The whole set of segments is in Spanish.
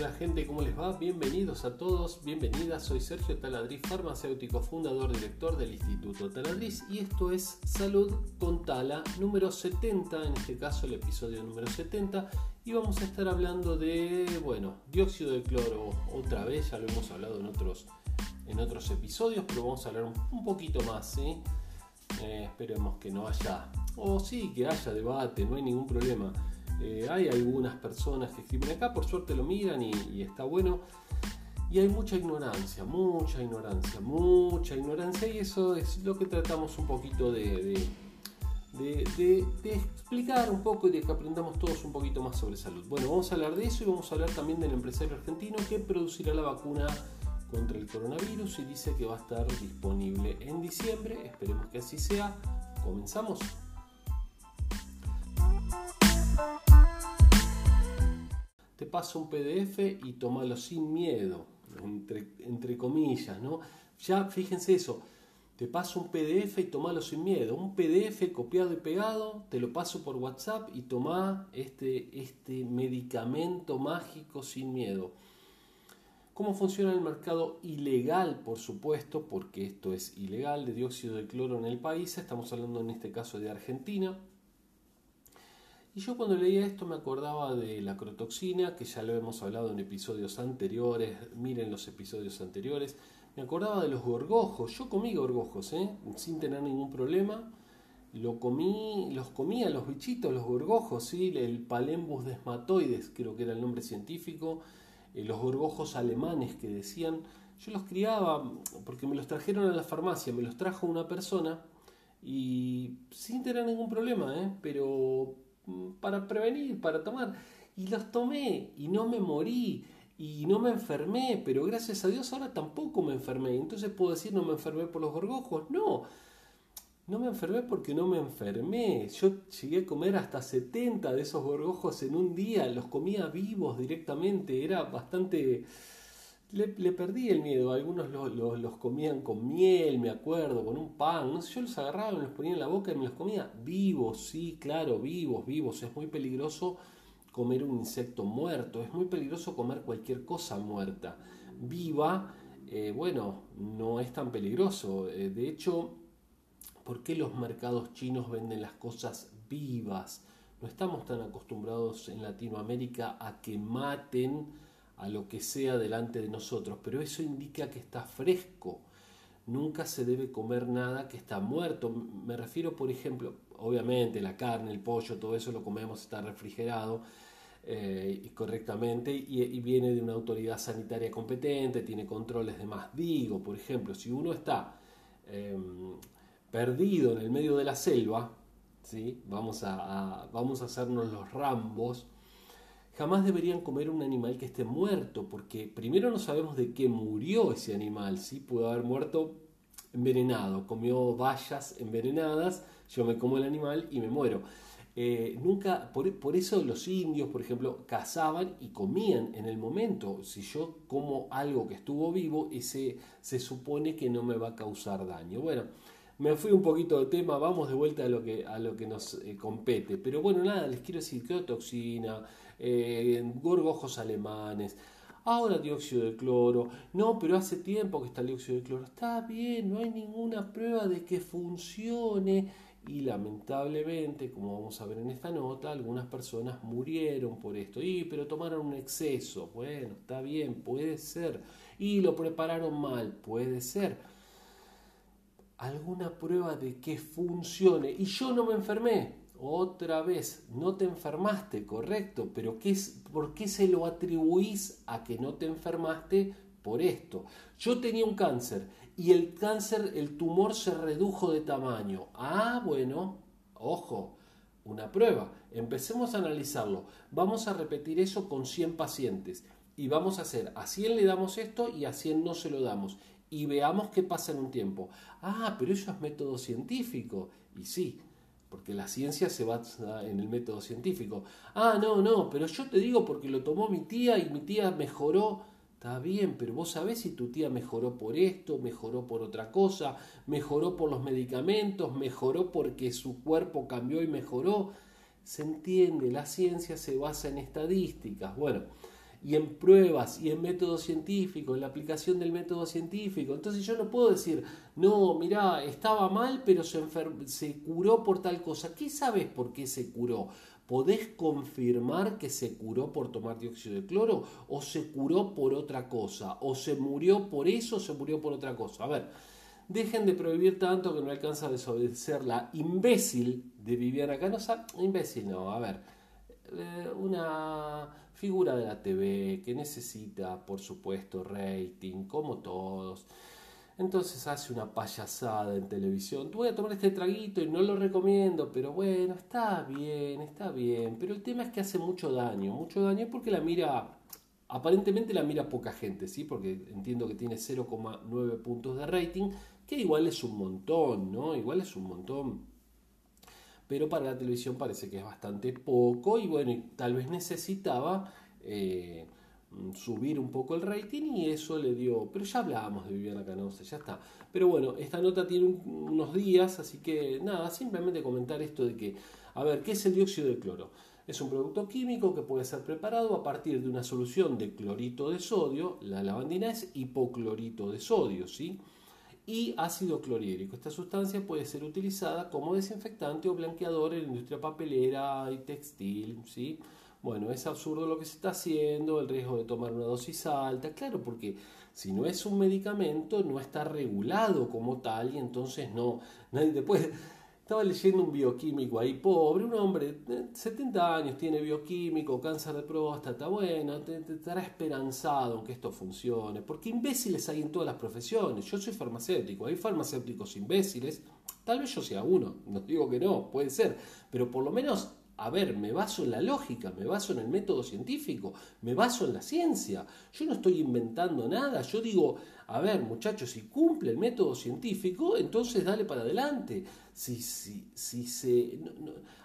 Hola gente, ¿cómo les va? Bienvenidos a todos, bienvenidas. Soy Sergio Taladriz, farmacéutico, fundador, director del Instituto Taladriz y esto es Salud con Tala número 70, en este caso el episodio número 70 y vamos a estar hablando de, bueno, dióxido de cloro otra vez, ya lo hemos hablado en otros, en otros episodios, pero vamos a hablar un, poquito más, ¿sí? Eh, esperemos que no haya, o sí, que haya debate, no hay ningún problema. Eh, hay algunas personas que escriben acá, por suerte lo miran y, está bueno. Y hay mucha ignorancia, mucha ignorancia, mucha ignorancia y eso es lo que tratamos un poquito de, de, explicar un poco y de que aprendamos todos un poquito más sobre salud. Bueno, vamos a hablar de eso y vamos a hablar también del empresario argentino que producirá la vacuna contra el coronavirus y dice que va a estar disponible en diciembre. Esperemos que así sea. Comenzamos. Te paso un PDF y tómalo sin miedo, entre, comillas, ¿no? Ya fíjense eso, te paso un PDF y tomalo sin miedo. Un PDF copiado y pegado, te lo paso por WhatsApp y toma este, este medicamento mágico sin miedo. ¿Cómo funciona el mercado ilegal, por supuesto, porque esto es ilegal, de dióxido de cloro en el país? Estamos hablando en este caso de Argentina. Y yo cuando leía esto me acordaba de la crotoxina, que ya lo hemos hablado en episodios anteriores, miren los episodios anteriores. Me acordaba de los gorgojos, yo comí gorgojos, ¿eh? sin tener ningún problema. Lo comí, los comía los bichitos, los gorgojos, el Palembus desmatoides, creo que era el nombre científico, eh, los gorgojos alemanes que decían, yo los criaba porque me los trajeron a la farmacia, me los trajo una persona y sin tener ningún problema, ¿eh? pero para prevenir, para tomar. Y los tomé y no me morí y no me enfermé, pero gracias a Dios ahora tampoco me enfermé. Entonces puedo decir no me enfermé por los gorgojos. No, no me enfermé porque no me enfermé. Yo llegué a comer hasta 70 de esos gorgojos en un día, los comía vivos directamente, era bastante le, perdí el miedo. Algunos los, comían con miel, me acuerdo, con un pan. Yo los agarraba, me los ponía en la boca y me los comía vivos, sí, claro, vivos, vivos. Es muy peligroso comer un insecto muerto, es muy peligroso comer cualquier cosa muerta. Viva, eh, bueno, no es tan peligroso. Eh, de hecho, ¿por qué los mercados chinos venden las cosas vivas? No estamos tan acostumbrados en Latinoamérica a que maten a lo que sea delante de nosotros, pero eso indica que está fresco. Nunca se debe comer nada que está muerto. Me refiero, por ejemplo, obviamente la carne, el pollo, todo eso lo comemos, está refrigerado eh, correctamente y, viene de una autoridad sanitaria competente, tiene controles de más. Digo, por ejemplo, si uno está em, perdido en el medio de la selva, ¿sí? vamos, a, vamos a hacernos los rambos, jamás deberían comer un animal que esté muerto, porque primero no sabemos de qué murió ese animal, ¿sí? Pudo haber muerto envenenado, comió bayas envenenadas, yo me como el animal y me muero. Eh, nunca, por, eso los indios, por ejemplo, cazaban y comían en el momento. Si yo como algo que estuvo vivo, ese se supone que no me va a causar daño. Bueno, me fui un poquito de tema, vamos de vuelta a lo que, a lo que nos eh, compete. Pero bueno, nada, les quiero decir que toxina, gorgojos alemanes, ahora dióxido de cloro, no, pero hace tiempo que está el dióxido de cloro, está bien, no hay ninguna prueba de que funcione. Y lamentablemente, como vamos a ver en esta nota, algunas personas murieron por esto, y pero tomaron un exceso, bueno, está bien, puede ser, y lo prepararon mal, puede ser. Alguna prueba de que funcione y yo no me enfermé, otra vez, no te enfermaste, correcto, pero ¿qué es, ¿por qué se lo atribuís a que no te enfermaste? Por esto. Yo tenía un cáncer y el cáncer, el tumor se redujo de tamaño. Ah, bueno, ojo, una prueba. Empecemos a analizarlo. Vamos a repetir eso con 100 pacientes y vamos a hacer, a 100 le damos esto y a 100 no se lo damos. Y veamos qué pasa en un tiempo. Ah, pero eso es método científico. Y sí, porque la ciencia se basa en el método científico. Ah, no, no, pero yo te digo porque lo tomó mi tía y mi tía mejoró. Está bien, pero vos sabés si tu tía mejoró por esto, mejoró por otra cosa, mejoró por los medicamentos, mejoró porque su cuerpo cambió y mejoró. Se entiende, la ciencia se basa en estadísticas. Bueno, y en pruebas y en método científico, en la aplicación del método científico. Entonces yo no puedo decir, no, mira, estaba mal, pero se, se curó por tal cosa. ¿Qué sabes por qué se curó? ¿Podés confirmar que se curó por tomar dióxido de cloro o se curó por otra cosa? ¿O se murió por eso o se murió por otra cosa? A ver, dejen de prohibir tanto que no alcanza a desobedecer la imbécil de Viviana Canosa. Imbécil no, a ver, eh, una figura de la TV que necesita, por supuesto, rating, como todos. Entonces hace una payasada en televisión. Voy a tomar este traguito y no lo recomiendo, pero bueno, está bien, está bien. Pero el tema es que hace mucho daño, mucho daño porque la mira, aparentemente la mira poca gente, ¿sí? Porque entiendo que tiene 0,9 puntos de rating, que igual es un montón, ¿no? Igual es un montón. Pero para la televisión parece que es bastante poco y bueno, tal vez necesitaba... Eh, subir un poco el rating y eso le dio, pero ya hablábamos de Viviana Canosa, ya está. Pero bueno, esta nota tiene unos días, así que nada, simplemente comentar esto de que, a ver, ¿qué es el dióxido de cloro? Es un producto químico que puede ser preparado a partir de una solución de clorito de sodio, la lavandina es hipoclorito de sodio, ¿sí? Y ácido clorhídrico. Esta sustancia puede ser utilizada como desinfectante o blanqueador en la industria papelera y textil, ¿sí? Bueno, es absurdo lo que se está haciendo, el riesgo de tomar una dosis alta, claro, porque si no es un medicamento no está regulado como tal y entonces no, nadie te puede... Estaba leyendo un bioquímico ahí, pobre, un hombre de 70 años, tiene bioquímico, cáncer de próstata, bueno, te, estará esperanzado que esto funcione, porque imbéciles hay en todas las profesiones. Yo soy farmacéutico, hay farmacéuticos imbéciles, tal vez yo sea uno, no digo que no, puede ser, pero por lo menos a ver, me baso en la lógica, me baso en el método científico, me baso en la ciencia. Yo no estoy inventando nada, yo digo, a ver, muchachos, si cumple el método científico, entonces dale para adelante. Si, si, si se,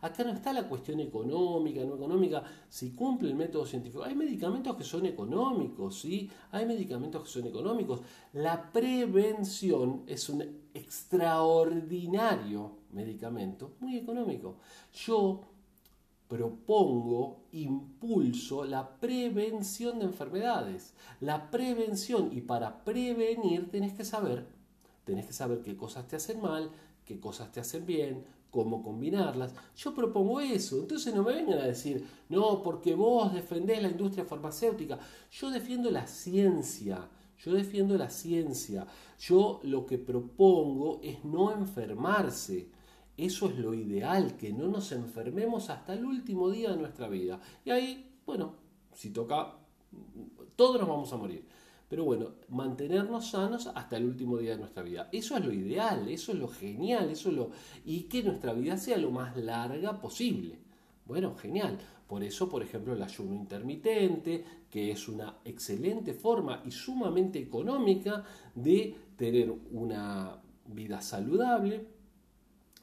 acá no está la cuestión económica, no económica, si cumple el método científico. Hay medicamentos que son económicos, ¿sí? Hay medicamentos que son económicos. La prevención es un extraordinario medicamento, muy económico. Yo propongo, impulso la prevención de enfermedades. La prevención, y para prevenir tenés que saber, tenés que saber qué cosas te hacen mal, qué cosas te hacen bien, cómo combinarlas. Yo propongo eso, entonces no me vengan a decir, no, porque vos defendés la industria farmacéutica. Yo defiendo la ciencia, yo defiendo la ciencia. Yo lo que propongo es no enfermarse. Eso es lo ideal, que no nos enfermemos hasta el último día de nuestra vida. Y ahí, bueno, si toca, todos nos vamos a morir. Pero bueno, mantenernos sanos hasta el último día de nuestra vida. Eso es lo ideal, eso es lo genial, eso es lo... Y que nuestra vida sea lo más larga posible. Bueno, genial. Por eso, por ejemplo, el ayuno intermitente, que es una excelente forma y sumamente económica de tener una vida saludable,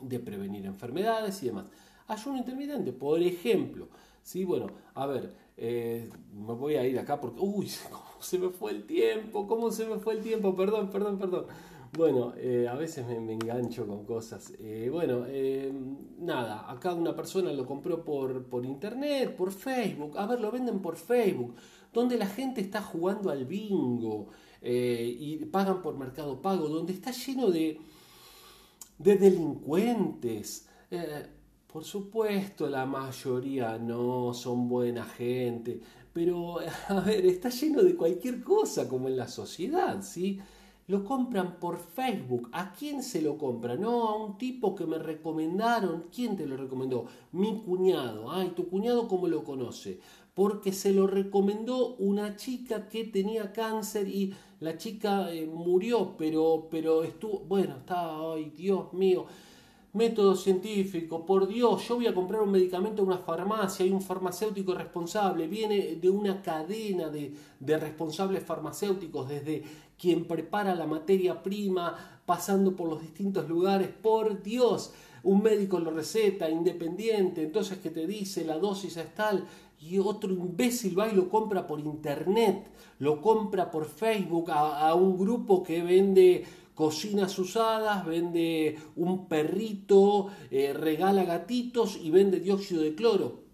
de prevenir enfermedades y demás. Ayuno intermitente, por ejemplo. Sí, bueno, a ver, eh, me voy a ir acá porque, uy, cómo se me fue el tiempo, cómo se me fue el tiempo, perdón, perdón, perdón. Bueno, eh, a veces me, engancho con cosas. Eh, bueno, nada, acá una persona lo compró por, por internet, por Facebook. A ver, lo venden por Facebook, donde la gente está jugando al bingo y pagan por mercado pago, donde está lleno de de delincuentes. Por supuesto, la mayoría no son buena gente, pero a ver, está lleno de cualquier cosa como en la sociedad, ¿sí? Lo compran por Facebook. ¿A quién se lo compra? No, a un tipo que me recomendaron. ¿Quién te lo recomendó? Mi cuñado. Ay, ¿tu cuñado cómo lo conoce? Porque se lo recomendó una chica que tenía cáncer y la chica eh, murió, pero, pero estuvo, bueno, está, ay, Dios mío, método científico, por Dios, yo voy a comprar un medicamento en una farmacia, hay un farmacéutico responsable, viene de una cadena de, responsables farmacéuticos, desde quien prepara la materia prima, pasando por los distintos lugares, por Dios, un médico lo receta, independiente, entonces que te dice la dosis es tal, y otro imbécil va y lo compra por internet, lo compra por Facebook a, un grupo que vende cocinas usadas, vende un perrito, eh, regala gatitos y vende dióxido de cloro.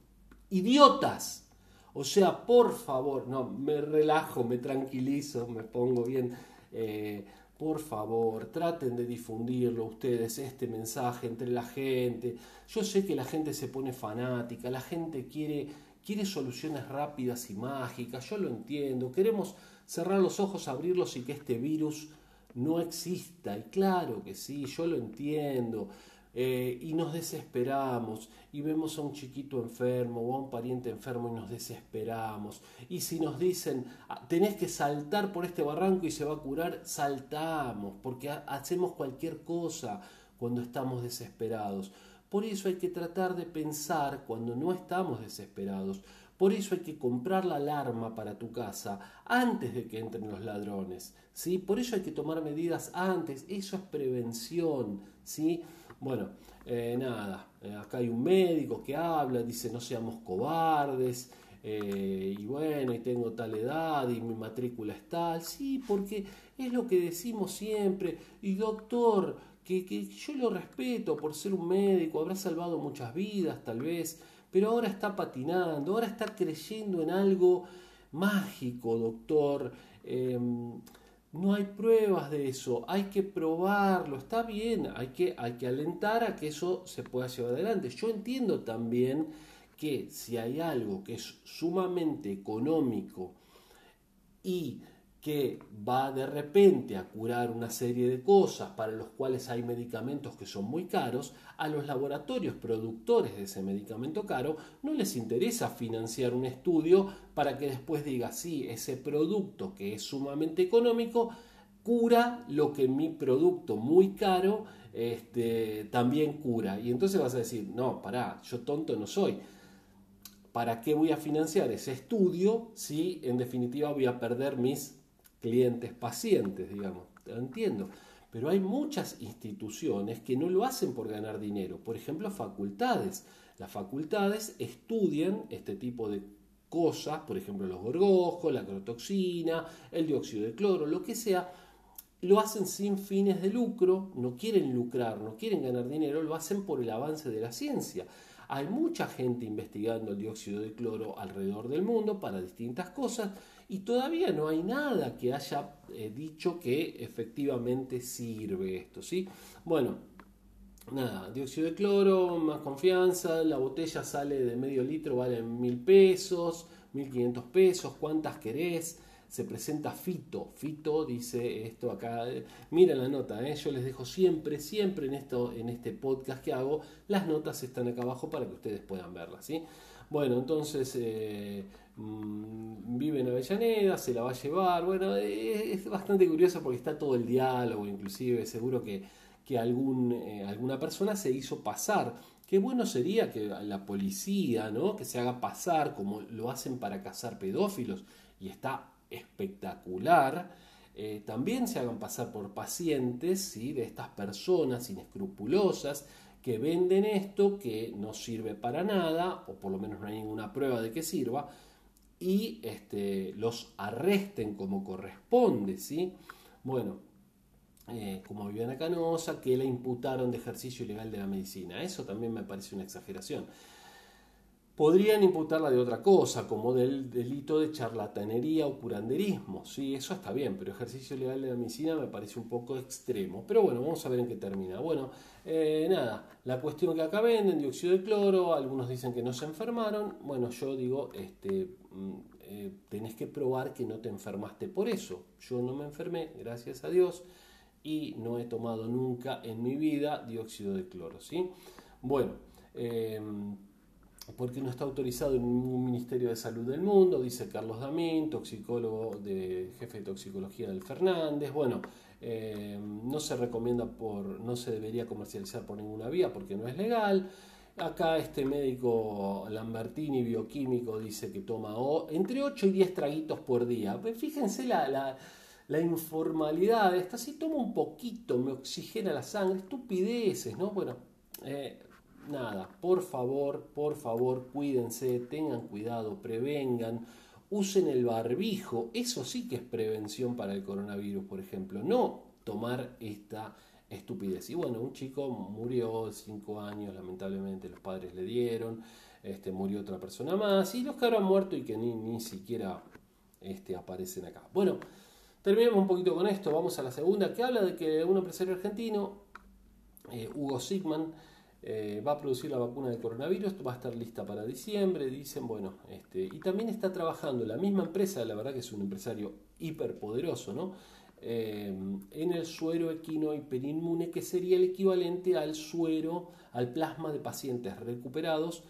Idiotas. O sea, por favor, no, me relajo, me tranquilizo, me pongo bien. Eh, por favor, traten de difundirlo ustedes, este mensaje entre la gente. Yo sé que la gente se pone fanática, la gente quiere, quiere soluciones rápidas y mágicas, yo lo entiendo. Queremos cerrar los ojos, abrirlos y que este virus no exista. Y claro que sí, yo lo entiendo. Eh, y nos desesperamos y vemos a un chiquito enfermo o a un pariente enfermo y nos desesperamos. Y si nos dicen, ah, tenés que saltar por este barranco y se va a curar, saltamos, porque hacemos cualquier cosa cuando estamos desesperados. Por eso hay que tratar de pensar cuando no estamos desesperados. Por eso hay que comprar la alarma para tu casa antes de que entren los ladrones. ¿sí? Por eso hay que tomar medidas antes. Eso es prevención. ¿sí? Bueno, eh, nada, eh, acá hay un médico que habla, dice no seamos cobardes, eh, y bueno, y tengo tal edad y mi matrícula es tal, sí, porque es lo que decimos siempre, y doctor, que, que yo lo respeto por ser un médico, habrá salvado muchas vidas tal vez, pero ahora está patinando, ahora está creyendo en algo mágico, doctor. Em, no hay pruebas de eso, hay que probarlo, está bien, hay que, hay que alentar a que eso se pueda llevar adelante. Yo entiendo también que si hay algo que es sumamente económico y que va de repente a curar una serie de cosas para los cuales hay medicamentos que son muy caros, a los laboratorios productores de ese medicamento caro no les interesa financiar un estudio para que después diga, sí, ese producto que es sumamente económico cura lo que mi producto muy caro este, también cura. Y entonces vas a decir, no, pará, yo tonto no soy. ¿Para qué voy a financiar ese estudio si en definitiva voy a perder mis clientes, pacientes, digamos. Entiendo. Pero hay muchas instituciones que no lo hacen por ganar dinero. Por ejemplo, facultades. Las facultades estudian este tipo de cosas, por ejemplo, los gorgojos, la crotoxina, el dióxido de cloro, lo que sea, lo hacen sin fines de lucro, no quieren lucrar, no quieren ganar dinero, lo hacen por el avance de la ciencia. Hay mucha gente investigando el dióxido de cloro alrededor del mundo para distintas cosas y todavía no hay nada que haya eh, dicho que efectivamente sirve esto, ¿sí? Bueno, nada, dióxido de cloro, más confianza, la botella sale de medio litro, vale mil pesos, mil quinientos pesos, ¿cuántas querés? se presenta Fito. Fito dice esto acá. Miren la nota, ¿eh? yo les dejo siempre, siempre en, esto, en este podcast que hago, las notas están acá abajo para que ustedes puedan verlas. ¿sí? Bueno, entonces eh, mm, vive en Avellaneda, se la va a llevar. Bueno, es bastante curioso porque está todo el diálogo, inclusive seguro que, que algún, eh, alguna persona se hizo pasar. Qué bueno sería que la policía, ¿no? Que se haga pasar como lo hacen para cazar pedófilos. Y está espectacular, eh, también se hagan pasar por pacientes ¿sí? de estas personas inescrupulosas que venden esto que no sirve para nada, o por lo menos no hay ninguna prueba de que sirva, y este, los arresten como corresponde. ¿sí? Bueno, eh, como Viviana Canosa, que la imputaron de ejercicio ilegal de la medicina. Eso también me parece una exageración. Podrían imputarla de otra cosa, como del delito de charlatanería o curanderismo. Sí, eso está bien, pero ejercicio legal de la medicina me parece un poco extremo. Pero bueno, vamos a ver en qué termina. Bueno, eh, nada, la cuestión que acá venden, dióxido de cloro, algunos dicen que no se enfermaron. Bueno, yo digo, este, mm, eh, tenés que probar que no te enfermaste por eso. Yo no me enfermé, gracias a Dios, y no he tomado nunca en mi vida dióxido de cloro. ¿sí? Bueno, eh, porque no está autorizado en ningún Ministerio de Salud del mundo, dice Carlos Damín, toxicólogo de jefe de toxicología del Fernández. Bueno, eh, no se recomienda por, no se debería comercializar por ninguna vía porque no es legal. Acá este médico Lambertini, bioquímico, dice que toma entre 8 y 10 traguitos por día. Fíjense la, la, la informalidad, esta si tomo un poquito, me oxigena la sangre, estupideces, ¿no? Bueno, eh, nada, por favor, por favor, cuídense, tengan cuidado, prevengan, usen el barbijo, eso sí que es prevención para el coronavirus, por ejemplo, no tomar esta estupidez. Y bueno, un chico murió de 5 años, lamentablemente los padres le dieron. este, murió otra persona más, y los que habrán muerto y que ni, ni siquiera este, aparecen acá. Bueno, terminemos un poquito con esto, vamos a la segunda, que habla de que un empresario argentino, eh, Hugo Sigman, eh, va a producir la vacuna de coronavirus, va a estar lista para diciembre, dicen, bueno, este, y también está trabajando la misma empresa, la verdad que es un empresario hiperpoderoso, ¿no? Eh, en el suero equino hiperinmune, que sería el equivalente al suero, al plasma de pacientes recuperados,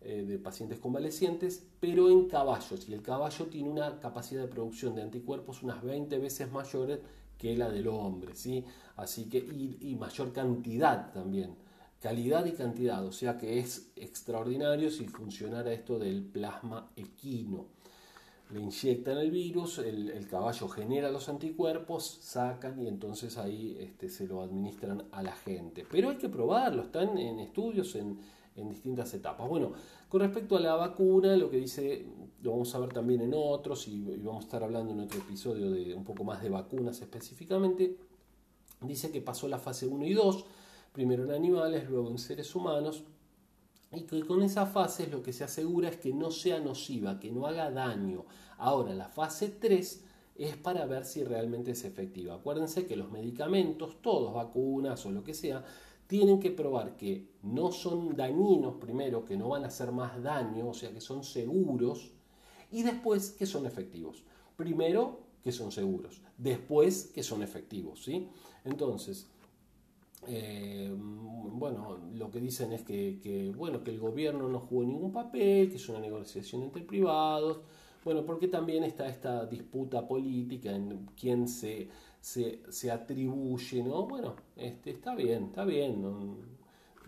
eh, de pacientes convalecientes, pero en caballos. Y el caballo tiene una capacidad de producción de anticuerpos unas 20 veces mayor que la del hombre, ¿sí? Así que, y mayor cantidad también calidad y cantidad, o sea que es extraordinario si funcionara esto del plasma equino. Le inyectan el virus, el, caballo genera los anticuerpos, sacan y entonces ahí este, se lo administran a la gente. Pero hay que probarlo, están en estudios en, distintas etapas. Bueno, con respecto a la vacuna, lo que dice, lo vamos a ver también en otros y, y vamos a estar hablando en otro episodio de un poco más de vacunas específicamente, dice que pasó la fase 1 y 2 primero en animales, luego en seres humanos, y que con esa fase lo que se asegura es que no sea nociva, que no haga daño. Ahora, la fase 3 es para ver si realmente es efectiva. Acuérdense que los medicamentos, todos, vacunas o lo que sea, tienen que probar que no son dañinos primero, que no van a hacer más daño, o sea, que son seguros, y después que son efectivos. Primero que son seguros, después que son efectivos, ¿sí? Entonces, eh, bueno, lo que dicen es que, bueno, que el gobierno no jugó ningún papel, que es una negociación entre privados, bueno, porque también está esta disputa política en quién se, se, atribuye, ¿no? Bueno, este, está bien, está bien,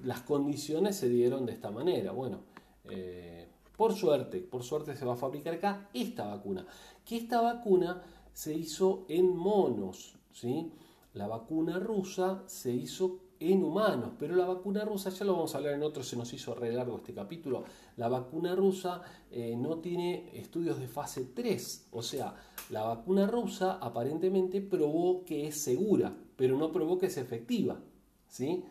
las condiciones se dieron de esta manera, bueno, eh, por suerte, por suerte se va a fabricar acá esta vacuna, que esta vacuna se hizo en monos, ¿sí? La vacuna rusa se hizo en humanos, pero la vacuna rusa, ya lo vamos a hablar en otro, se nos hizo re largo este capítulo, la vacuna rusa eh, no tiene estudios de fase 3, o sea, la vacuna rusa aparentemente probó que es segura, pero no probó que es efectiva, ¿sí?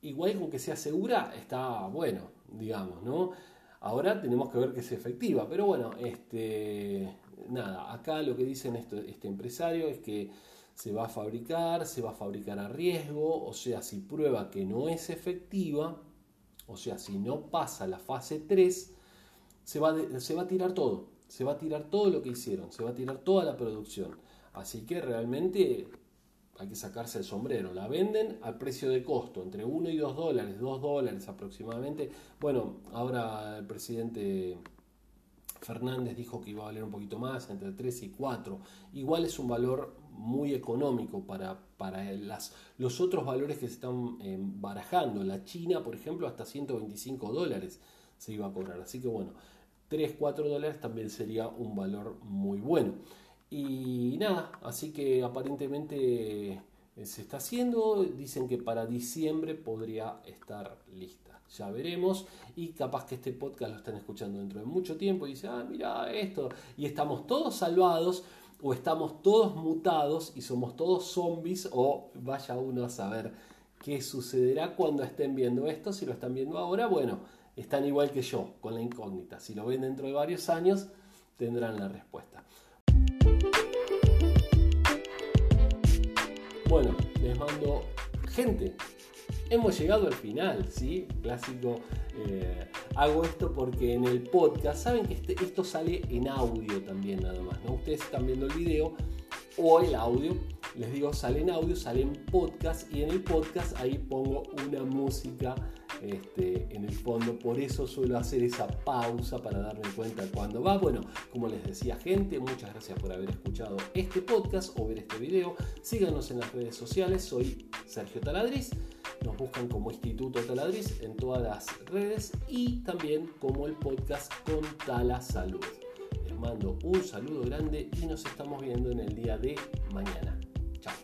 Igual con que sea segura está bueno, digamos, ¿no? Ahora tenemos que ver que es efectiva, pero bueno, este, nada, acá lo que dicen este empresario es que se va a fabricar, se va a fabricar a riesgo, o sea, si prueba que no es efectiva, o sea, si no pasa la fase 3, se va, se va a tirar todo, se va a tirar todo lo que hicieron, se va a tirar toda la producción. Así que realmente hay que sacarse el sombrero. La venden al precio de costo, entre 1 y 2 dólares, 2 dólares aproximadamente. Bueno, ahora el presidente Fernández dijo que iba a valer un poquito más, entre 3 y 4. Igual es un valor muy económico para, para las, los otros valores que se están eh, barajando. La China, por ejemplo, hasta 125 dólares se iba a cobrar. Así que bueno, 3, 4 dólares también sería un valor muy bueno. Y nada, así que aparentemente eh, se está haciendo. Dicen que para diciembre podría estar lista. Ya veremos. Y capaz que este podcast lo están escuchando dentro de mucho tiempo y dicen, ah, mira esto. Y estamos todos salvados o estamos todos mutados y somos todos zombies o vaya uno a saber qué sucederá cuando estén viendo esto. Si lo están viendo ahora, bueno, están igual que yo con la incógnita. Si lo ven dentro de varios años, tendrán la respuesta. Bueno, les mando gente. Hemos llegado al final, ¿sí? Clásico eh, hago esto porque en el podcast, saben que este, esto sale en audio también nada más, ¿no? Ustedes están viendo el video o el audio, les digo, sale en audio, sale en podcast y en el podcast ahí pongo una música este, en el fondo, por eso suelo hacer esa pausa para darme cuenta cuando va. Bueno, como les decía gente, muchas gracias por haber escuchado este podcast o ver este video. Síganos en las redes sociales, soy Sergio Taladriz. Nos buscan como Instituto Taladriz en todas las redes y también como el podcast con Tala Salud. Les mando un saludo grande y nos estamos viendo en el día de mañana. Chao.